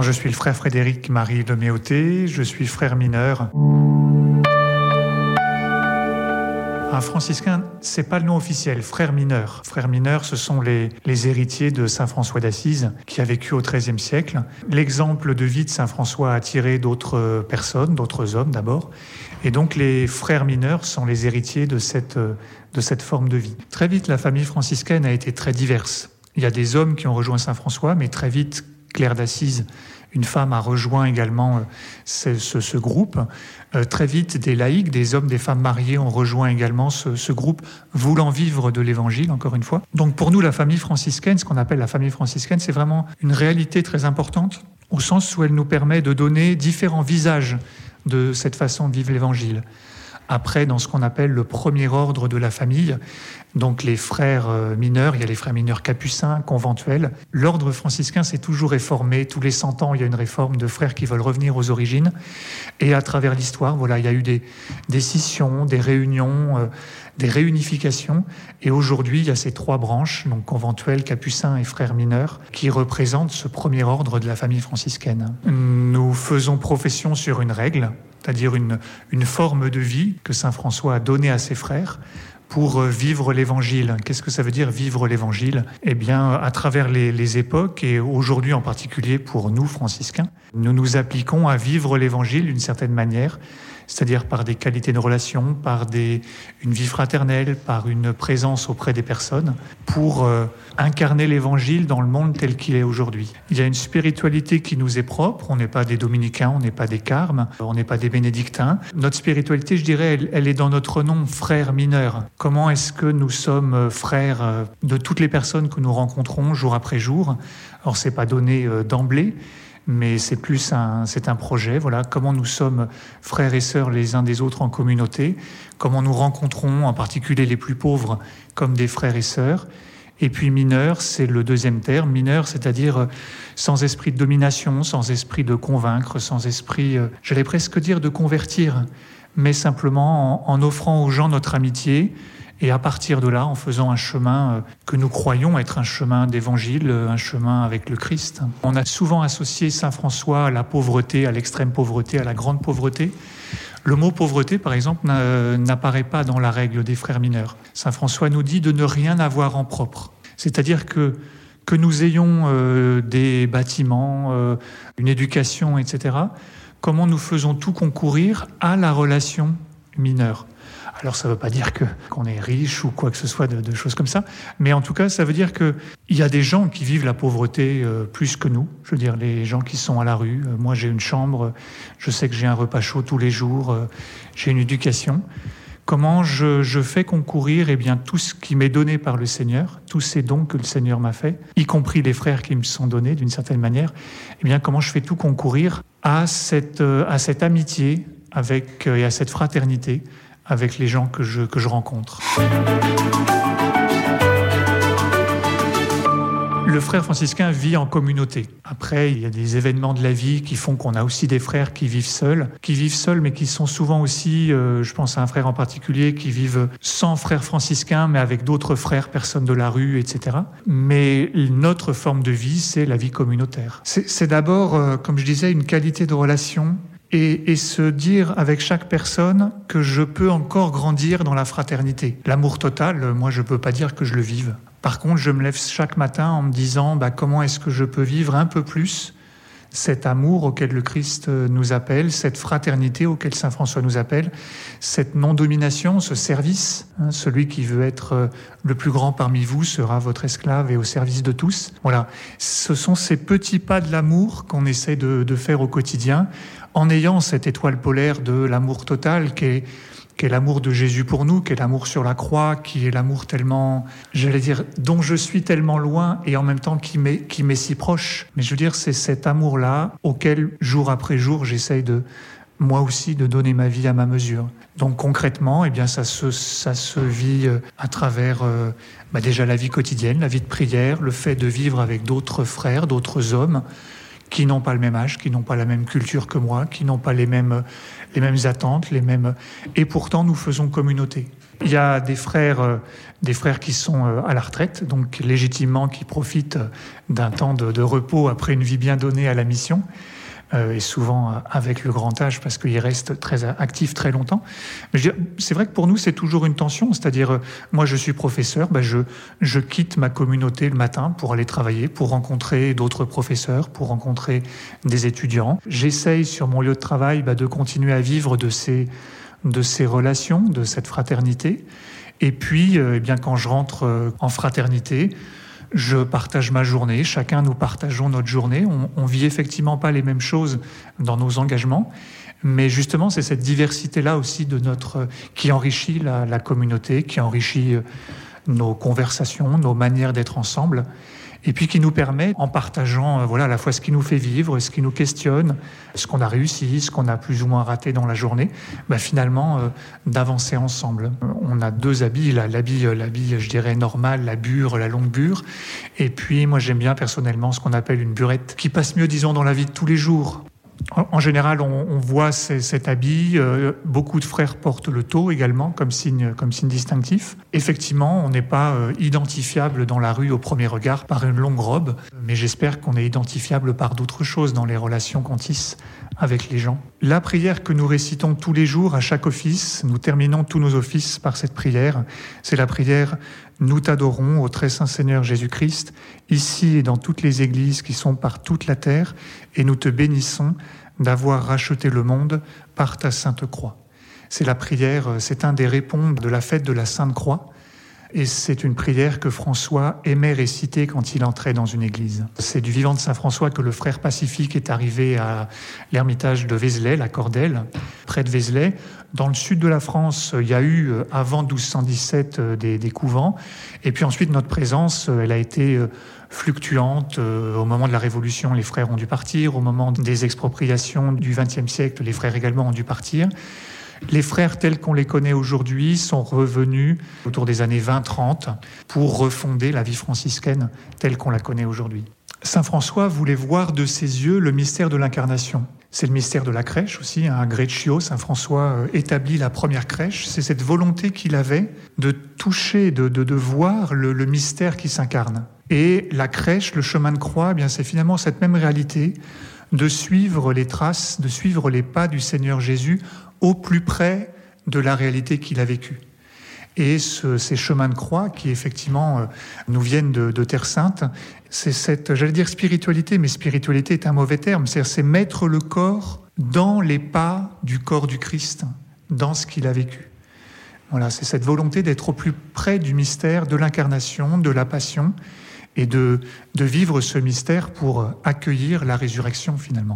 Je suis le frère Frédéric Marie de Méoté, je suis frère mineur. Un franciscain, c'est pas le nom officiel, frère mineur. Frère mineur, ce sont les, héritiers de saint François d'Assise, qui a vécu au XIIIe siècle. L'exemple de vie de saint François a attiré d'autres personnes, d'autres hommes d'abord. Et donc les frères mineurs sont les héritiers de cette forme de vie. Très vite, la famille franciscaine a été très diverse. Il y a des hommes qui ont rejoint saint François, mais très vite, Claire d'Assise une femme a rejoint également euh, ce, groupe. Euh, très vite, des laïcs, des hommes, des femmes mariées ont rejoint également ce, groupe, voulant vivre de l'Évangile, encore une fois. Donc pour nous, la famille franciscaine, ce qu'on appelle la famille franciscaine, c'est vraiment une réalité très importante, au sens où elle nous permet de donner différents visages de cette façon de vivre l'Évangile. Après, dans ce qu'on appelle le premier ordre de la famille, donc les frères euh, mineurs, il y a les frères mineurs capucins, conventuels. L'ordre franciscain s'est toujours réformé. Tous les 100 ans, il y a une réforme de frères qui veulent revenir aux origines. Et à travers l'histoire, voilà, il y a eu des, des scissions, des réunions, euh, des réunifications. Et aujourd'hui, il y a ces trois branches, donc conventuels, capucins et frères mineurs, qui représentent ce premier ordre de la famille franciscaine. Nous faisons profession sur une règle c'est-à-dire une, une forme de vie que Saint François a donnée à ses frères pour euh, vivre l'évangile. Qu'est-ce que ça veut dire vivre l'évangile? Eh bien, à travers les, les époques et aujourd'hui en particulier pour nous franciscains, nous nous appliquons à vivre l'évangile d'une certaine manière c'est-à-dire par des qualités de relation, par des, une vie fraternelle, par une présence auprès des personnes, pour euh, incarner l'Évangile dans le monde tel qu'il est aujourd'hui. Il y a une spiritualité qui nous est propre, on n'est pas des dominicains, on n'est pas des carmes, on n'est pas des bénédictins. Notre spiritualité, je dirais, elle, est dans notre nom, frère mineur. Comment est-ce que nous sommes euh, frères euh, de toutes les personnes que nous rencontrons jour après jour? Alors, c'est pas donné d'emblée, mais c'est plus un, c'est un projet. Voilà, comment nous sommes frères et sœurs les uns des autres en communauté, comment nous rencontrons, en particulier les plus pauvres, comme des frères et sœurs. Et puis mineur, c'est le deuxième terme, mineur, c'est-à-dire euh, sans esprit de domination, sans esprit de convaincre, sans esprit, euh, j'allais presque dire de convertir, mais simplement en offrant aux gens notre amitié, et à partir de là, en faisant un chemin euh, que nous croyons être un chemin d'évangile, euh, un chemin avec le Christ. On a souvent associé Saint François à la pauvreté, à l'extrême pauvreté, à la grande pauvreté. Le mot pauvreté, par exemple, n'apparaît pas dans la règle des frères mineurs. Saint François nous dit de ne rien avoir en propre. C'est-à-dire que que nous ayons euh, des bâtiments, une éducation, etc., comment nous faisons tout concourir à la relation mineure? Alors ça ne veut pas dire que qu'on est riche ou quoi que ce soit de, choses comme ça, mais en tout cas ça veut dire que il y a des gens qui vivent la pauvreté euh, plus que nous. Je veux dire les gens qui sont à la rue. Euh, moi j'ai une chambre, je sais que j'ai un repas chaud tous les jours, euh, j'ai une éducation. Comment je, je, fais concourir eh bien, tout ce qui m'est donné par le Seigneur, tous ces dons que le Seigneur m'a fait, y compris les frères qui me sont donnés d'une certaine manière, eh bien, comment je fais tout concourir à cette, à cette amitié avec, et à cette fraternité avec les gens que je, que je rencontre. Le frère franciscain vit en communauté. Après, il y a des événements de la vie qui font qu'on a aussi des frères qui vivent seuls, qui vivent seuls, mais qui sont souvent aussi, euh, je pense à un frère en particulier, qui vivent sans frère franciscain, mais avec d'autres frères, personnes de la rue, etc. Mais notre forme de vie, c'est la vie communautaire. C'est d'abord, euh, comme je disais, une qualité de relation et, se dire avec chaque personne que je peux encore grandir dans la fraternité. L'amour total, moi je peux pas dire que je le vive. Par contre, je me lève chaque matin en me disant bah, comment est-ce que je peux vivre un peu plus cet amour auquel le Christ nous appelle, cette fraternité auquel Saint François nous appelle, cette non-domination, ce service. Hein, celui qui veut être le plus grand parmi vous sera votre esclave et au service de tous. Voilà, ce sont ces petits pas de l'amour qu'on essaie de, de faire au quotidien en ayant cette étoile polaire de l'amour total qui est, qui est l'amour de Jésus pour nous, qui est l'amour sur la croix, qui est l'amour tellement, j'allais dire, dont je suis tellement loin et en même temps qui m'est, qui m'est si proche. Mais je veux dire, c'est cet amour-là auquel, jour après jour, j'essaye de, moi aussi, de donner ma vie à ma mesure. Donc concrètement, eh bien, ça se, ça se vit euh, à travers euh, bah déjà la vie quotidienne, la vie de prière, le fait de vivre avec d'autres frères, d'autres hommes, qui n'ont pas le même âge, qui n'ont pas la même culture que moi, qui n'ont pas les mêmes, les mêmes attentes, les mêmes. Et pourtant, nous faisons communauté. Il y a des frères, des frères qui sont à la retraite, donc légitimement qui profitent d'un temps de repos après une vie bien donnée à la mission. Euh, et souvent euh, avec le grand âge parce qu'il reste très actif très longtemps. Mais c'est vrai que pour nous, c'est toujours une tension. C'est-à-dire, euh, moi, je suis professeur, ben je, je quitte ma communauté le matin pour aller travailler, pour rencontrer d'autres professeurs, pour rencontrer des étudiants. J'essaye sur mon lieu de travail ben, de continuer à vivre de ces, de ces relations, de cette fraternité. Et puis, eh bien, quand je rentre en fraternité, je partage ma journée, chacun nous partageons notre journée. On, vit effectivement pas les mêmes choses dans nos engagements, mais justement c'est cette diversité là aussi de notre qui enrichit la communauté, qui enrichit euh, nos conversations, nos manières d'être ensemble et puis qui nous permet, en partageant euh, voilà, à la fois ce qui nous fait vivre, ce qui nous questionne, ce qu'on a réussi, ce qu'on a plus ou moins raté dans la journée, bah, finalement euh, d'avancer ensemble. On a deux habits, l'habit, euh, l'habit, je dirais, normal, la bure, la longue bure, et puis moi j'aime bien personnellement ce qu'on appelle une burette, qui passe mieux, disons, dans la vie de tous les jours. En général, on, voit cet habit. Euh, beaucoup de frères portent le tau également comme signe, comme signe distinctif. Effectivement, on n'est pas euh, identifiable dans la rue au premier regard par une longue robe, mais j'espère qu'on est identifiable par d'autres choses dans les relations qu'on tisse avec les gens. La prière que nous récitons tous les jours à chaque office, nous terminons tous nos offices par cette prière. C'est la prière Nous t'adorons au très saint Seigneur Jésus-Christ, ici et dans toutes les églises qui sont par toute la terre, et nous te bénissons d'avoir racheté le monde par ta sainte croix. C'est la prière, c'est un des répons de la fête de la Sainte Croix. Et c'est une prière que François aimait réciter quand il entrait dans une église. C'est du vivant de Saint François que le frère pacifique est arrivé à l'ermitage de Vézelay, la Cordelle, près de Vézelay. Dans le sud de la France, il y a eu, euh, avant 1217, euh, des, des couvents. Et puis ensuite, notre présence, euh, elle a été fluctuante. Au moment de la Révolution, les frères ont dû partir. Au moment des expropriations du XXe siècle, les frères également ont dû partir. Les frères tels qu'on les connaît aujourd'hui sont revenus autour des années 20-30 pour refonder la vie franciscaine telle qu'on la connaît aujourd'hui. Saint François voulait voir de ses yeux le mystère de l'incarnation. C'est le mystère de la crèche aussi. Un Greccio, Saint François euh, établit la première crèche. C'est cette volonté qu'il avait de toucher, de, de, voir le, mystère qui s'incarne. Et la crèche, le chemin de croix, eh bien c'est finalement cette même réalité de suivre les traces, de suivre les pas du Seigneur Jésus au plus près de la réalité qu'il a vécue. Et ces chemins de croix qui effectivement euh, nous viennent de, Terre Sainte, c'est cette, j'allais dire spiritualité, mais spiritualité est un mauvais terme, c'est mettre le corps dans les pas du corps du Christ, dans ce qu'il a vécu. Voilà, c'est cette volonté d'être au plus près du mystère de l'incarnation, de la passion, et de vivre ce mystère pour accueillir la résurrection finalement.